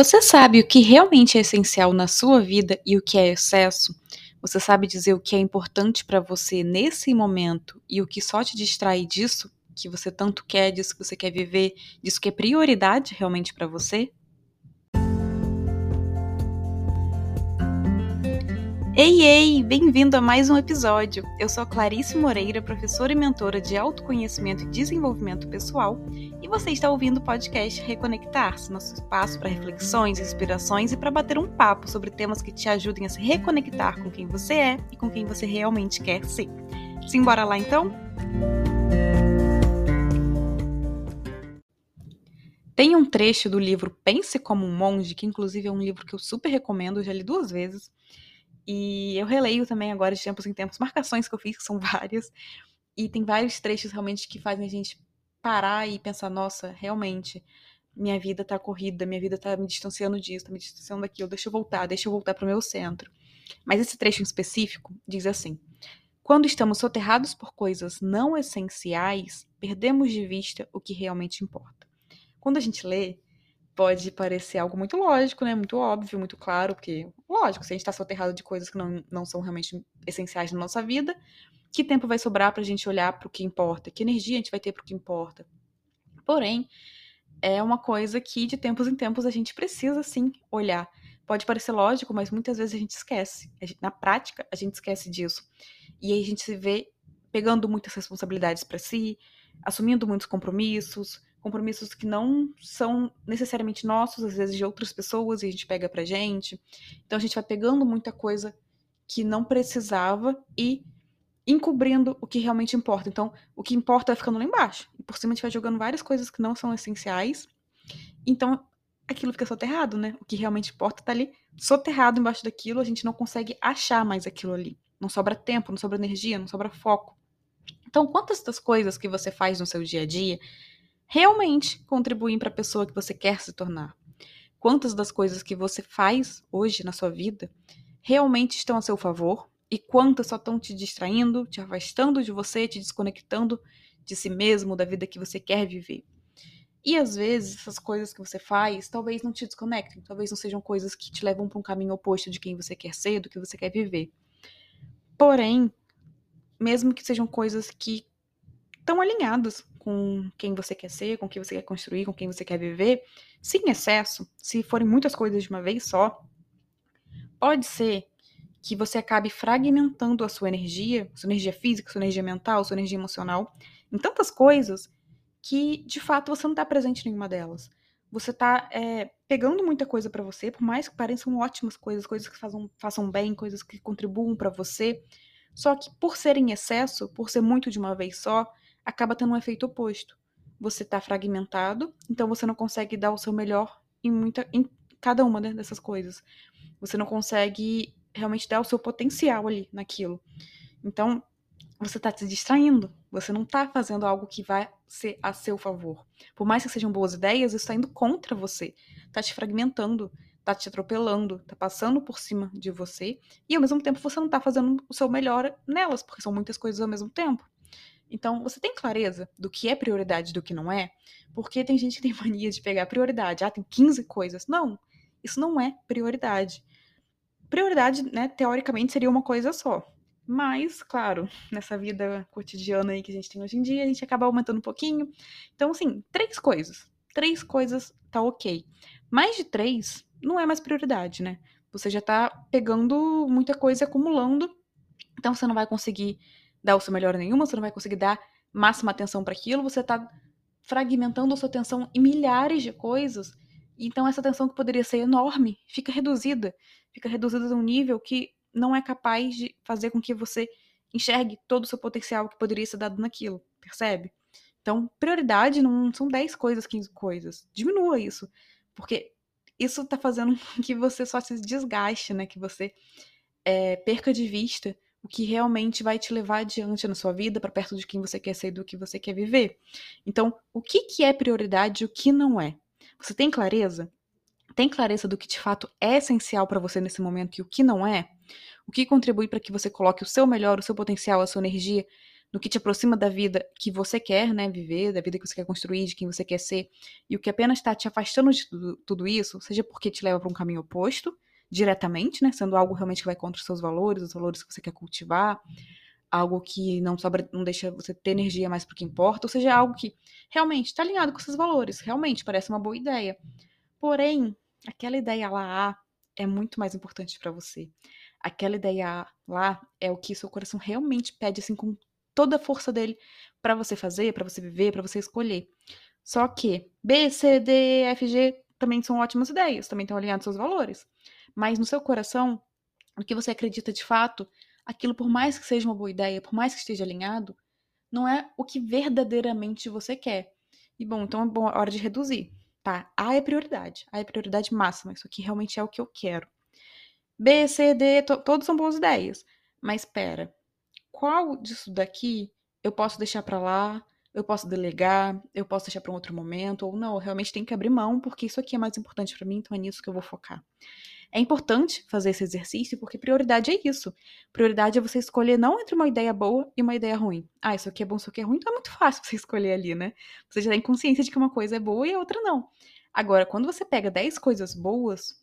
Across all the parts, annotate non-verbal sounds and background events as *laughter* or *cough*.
Você sabe o que realmente é essencial na sua vida e o que é excesso? Você sabe dizer o que é importante para você nesse momento e o que só te distrai disso que você tanto quer, disso que você quer viver, disso que é prioridade realmente para você? Ei, ei! Bem-vindo a mais um episódio. Eu sou a Clarice Moreira, professora e mentora de autoconhecimento e desenvolvimento pessoal, e você está ouvindo o podcast Reconectar-se, nosso espaço para reflexões, inspirações e para bater um papo sobre temas que te ajudem a se reconectar com quem você é e com quem você realmente quer ser. Simbora lá então? Tem um trecho do livro Pense como um Monge, que inclusive é um livro que eu super recomendo, já li duas vezes e eu releio também agora de tempos em tempos marcações que eu fiz, que são *laughs* várias. E tem vários trechos realmente que fazem a gente parar e pensar, nossa, realmente, minha vida tá corrida, minha vida tá me distanciando disso, tá me distanciando daquilo, deixa eu voltar, deixa eu voltar pro meu centro. Mas esse trecho em específico diz assim: Quando estamos soterrados por coisas não essenciais, perdemos de vista o que realmente importa. Quando a gente lê, pode parecer algo muito lógico, né? Muito óbvio, muito claro, porque, lógico, se a gente está soterrado de coisas que não, não são realmente essenciais na nossa vida, que tempo vai sobrar para a gente olhar para o que importa? Que energia a gente vai ter para o que importa? Porém, é uma coisa que de tempos em tempos a gente precisa sim olhar. Pode parecer lógico, mas muitas vezes a gente esquece. A gente, na prática, a gente esquece disso. E aí a gente se vê pegando muitas responsabilidades para si, assumindo muitos compromissos, compromissos que não são necessariamente nossos, às vezes de outras pessoas, e a gente pega pra gente. Então a gente vai pegando muita coisa que não precisava e encobrindo o que realmente importa. Então, o que importa vai ficando lá embaixo. E por cima a gente vai jogando várias coisas que não são essenciais. Então, aquilo fica soterrado, né? O que realmente importa tá ali soterrado embaixo daquilo, a gente não consegue achar mais aquilo ali. Não sobra tempo, não sobra energia, não sobra foco. Então, quantas das coisas que você faz no seu dia a dia realmente contribuem para a pessoa que você quer se tornar. Quantas das coisas que você faz hoje na sua vida realmente estão a seu favor e quantas só estão te distraindo, te afastando de você, te desconectando de si mesmo, da vida que você quer viver. E às vezes essas coisas que você faz talvez não te desconectem, talvez não sejam coisas que te levam para um caminho oposto de quem você quer ser, do que você quer viver. Porém, mesmo que sejam coisas que estão alinhadas com quem você quer ser, com quem você quer construir, com quem você quer viver, sem excesso, se forem muitas coisas de uma vez só, pode ser que você acabe fragmentando a sua energia, sua energia física, sua energia mental, sua energia emocional, em tantas coisas que de fato você não está presente em nenhuma delas. Você está é, pegando muita coisa para você, por mais que pareçam ótimas coisas, coisas que façam, façam bem, coisas que contribuam para você, só que por ser em excesso, por ser muito de uma vez só, acaba tendo um efeito oposto. Você está fragmentado, então você não consegue dar o seu melhor em, muita, em cada uma dessas coisas. Você não consegue realmente dar o seu potencial ali naquilo. Então, você está se distraindo. Você não está fazendo algo que vai ser a seu favor. Por mais que sejam boas ideias, isso está indo contra você. Está te fragmentando, está te atropelando, está passando por cima de você. E ao mesmo tempo você não está fazendo o seu melhor nelas, porque são muitas coisas ao mesmo tempo. Então, você tem clareza do que é prioridade e do que não é? Porque tem gente que tem *laughs* mania de pegar prioridade. Ah, tem 15 coisas. Não, isso não é prioridade. Prioridade, né, teoricamente, seria uma coisa só. Mas, claro, nessa vida cotidiana aí que a gente tem hoje em dia, a gente acaba aumentando um pouquinho. Então, assim, três coisas. Três coisas tá ok. Mais de três não é mais prioridade, né? Você já tá pegando muita coisa acumulando. Então, você não vai conseguir dar o seu melhor nenhuma, você não vai conseguir dar máxima atenção para aquilo, você está fragmentando a sua atenção em milhares de coisas. Então essa atenção que poderia ser enorme fica reduzida, fica reduzida a um nível que não é capaz de fazer com que você enxergue todo o seu potencial que poderia ser dado naquilo, percebe? Então, prioridade não são 10 coisas, 15 coisas. Diminua isso, porque isso tá fazendo *laughs* com que você só se desgaste, né? Que você é, perca de vista o que realmente vai te levar adiante na sua vida, para perto de quem você quer ser, do que você quer viver. Então, o que, que é prioridade e o que não é? Você tem clareza? Tem clareza do que de fato é essencial para você nesse momento e o que não é? O que contribui para que você coloque o seu melhor, o seu potencial, a sua energia no que te aproxima da vida que você quer, né, viver, da vida que você quer construir, de quem você quer ser, e o que apenas está te afastando de tudo, tudo isso, seja porque te leva para um caminho oposto, diretamente, né, sendo algo realmente que vai contra os seus valores, os valores que você quer cultivar, algo que não sobra, não deixa você ter energia mais para o que importa, ou seja, algo que realmente está alinhado com seus valores, realmente parece uma boa ideia. Porém, aquela ideia lá é muito mais importante para você. Aquela ideia lá é o que seu coração realmente pede assim com toda a força dele para você fazer, para você viver, para você escolher. Só que B, C, D, F, G também são ótimas ideias, também estão alinhados aos seus valores. Mas no seu coração, o que você acredita de fato, aquilo por mais que seja uma boa ideia, por mais que esteja alinhado, não é o que verdadeiramente você quer. E bom, então é hora de reduzir, tá? A é prioridade, A é prioridade máxima, isso aqui realmente é o que eu quero. B, C, D, to todos são boas ideias. Mas espera, qual disso daqui eu posso deixar para lá, eu posso delegar, eu posso deixar para um outro momento, ou não, eu realmente tenho que abrir mão, porque isso aqui é mais importante para mim, então é nisso que eu vou focar. É importante fazer esse exercício, porque prioridade é isso. Prioridade é você escolher não entre uma ideia boa e uma ideia ruim. Ah, isso aqui é bom, isso aqui é ruim, então é muito fácil *laughs* você escolher ali, né? Você já tem consciência de que uma coisa é boa e a outra não. Agora, quando você pega 10 coisas boas,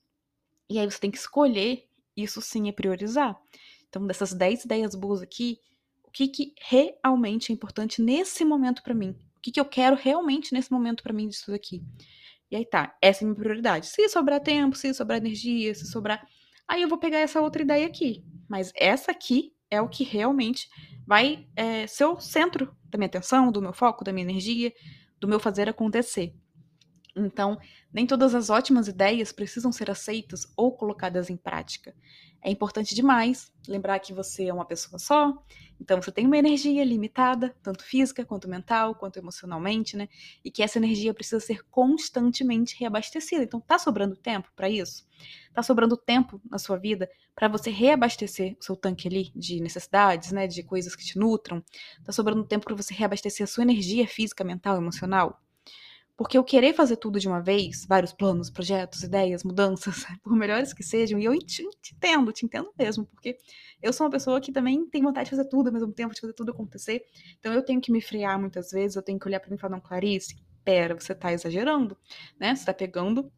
e aí você tem que escolher, isso sim é priorizar. Então, dessas 10 ideias boas aqui, o que, que realmente é importante nesse momento para mim? O que, que eu quero realmente nesse momento para mim disso daqui? E aí tá, essa é a minha prioridade. Se sobrar tempo, se sobrar energia, se sobrar. Aí eu vou pegar essa outra ideia aqui. Mas essa aqui é o que realmente vai é, ser o centro da minha atenção, do meu foco, da minha energia, do meu fazer acontecer. Então, nem todas as ótimas ideias precisam ser aceitas ou colocadas em prática. É importante demais lembrar que você é uma pessoa só, então você tem uma energia limitada, tanto física quanto mental, quanto emocionalmente, né? E que essa energia precisa ser constantemente reabastecida. Então tá sobrando tempo para isso? Tá sobrando tempo na sua vida para você reabastecer o seu tanque ali de necessidades, né, de coisas que te nutram? Tá sobrando tempo para você reabastecer a sua energia física, mental, emocional? Porque eu querer fazer tudo de uma vez, vários planos, projetos, ideias, mudanças, *laughs* por melhores que sejam, e eu te, te entendo, te entendo mesmo, porque eu sou uma pessoa que também tem vontade de fazer tudo ao mesmo tempo, de fazer tudo acontecer. Então eu tenho que me frear muitas vezes, eu tenho que olhar para mim e falar, não, Clarice, pera, você tá exagerando, né? Você tá pegando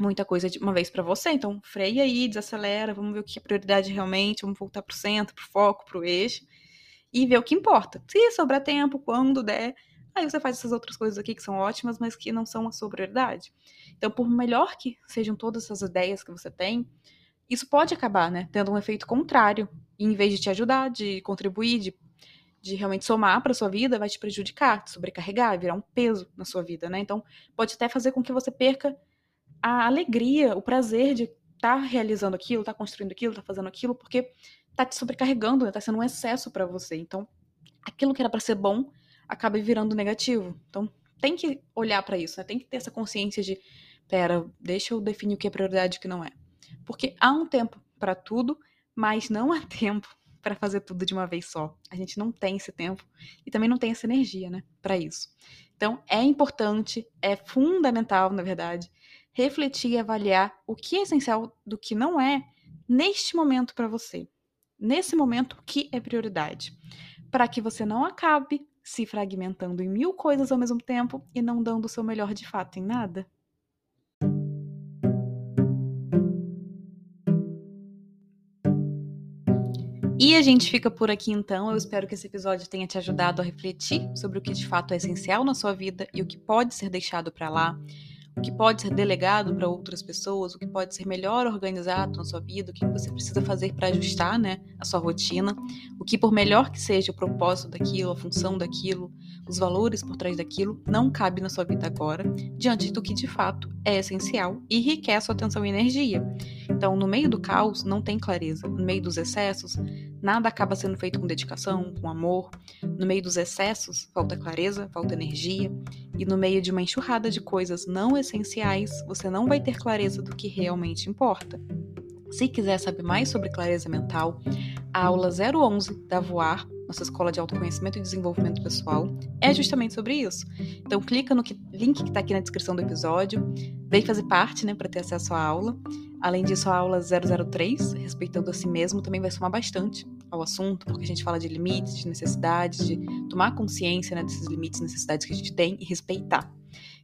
muita coisa de uma vez para você, então freia aí, desacelera, vamos ver o que é prioridade realmente, vamos voltar pro centro, pro foco, pro eixo, e ver o que importa. Se sobrar tempo, quando der, Aí você faz essas outras coisas aqui que são ótimas, mas que não são a sua prioridade. Então, por melhor que sejam todas essas ideias que você tem, isso pode acabar, né, tendo um efeito contrário. E em vez de te ajudar, de contribuir, de, de realmente somar para sua vida, vai te prejudicar, te sobrecarregar, virar um peso na sua vida, né? Então, pode até fazer com que você perca a alegria, o prazer de estar tá realizando aquilo, estar tá construindo aquilo, estar tá fazendo aquilo, porque tá te sobrecarregando, né? Tá sendo um excesso para você. Então, aquilo que era para ser bom acaba virando negativo. Então, tem que olhar para isso, né? Tem que ter essa consciência de, pera, deixa eu definir o que é prioridade e o que não é. Porque há um tempo para tudo, mas não há *laughs* tempo para fazer tudo de uma vez só. A gente não tem esse tempo e também não tem essa energia, né, para isso. Então, é importante, é fundamental, na verdade, refletir e avaliar o que é essencial do que não é neste momento para você. Nesse momento, o que é prioridade? Para que você não acabe se fragmentando em mil coisas ao mesmo tempo e não dando o seu melhor de fato em nada? E a gente fica por aqui então. Eu espero que esse episódio tenha te ajudado a refletir sobre o que de fato é essencial na sua vida e o que pode ser deixado para lá o que pode ser delegado para outras pessoas, o que pode ser melhor organizado na sua vida, o que você precisa fazer para ajustar né, a sua rotina, o que, por melhor que seja o propósito daquilo, a função daquilo, os valores por trás daquilo, não cabe na sua vida agora, diante do que de fato é essencial e requer sua atenção e energia. Então, no meio do caos, não tem clareza. No meio dos excessos, nada acaba sendo feito com dedicação, com amor. No meio dos excessos, falta clareza, falta energia. E no meio de uma enxurrada de coisas não essenciais, você não vai ter clareza do que realmente importa. Se quiser saber mais sobre clareza mental, a aula 011 da Voar, nossa escola de autoconhecimento e desenvolvimento pessoal, é justamente sobre isso. Então clica no link que está aqui na descrição do episódio, vem fazer parte, né, para ter acesso à aula. Além disso, a aula 003, respeitando a si mesmo, também vai somar bastante ao assunto, porque a gente fala de limites, de necessidades, de tomar consciência né, desses limites e necessidades que a gente tem e respeitar.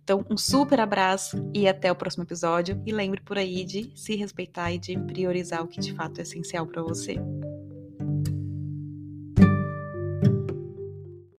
Então, um super abraço e até o próximo episódio. E lembre por aí de se respeitar e de priorizar o que de fato é essencial para você.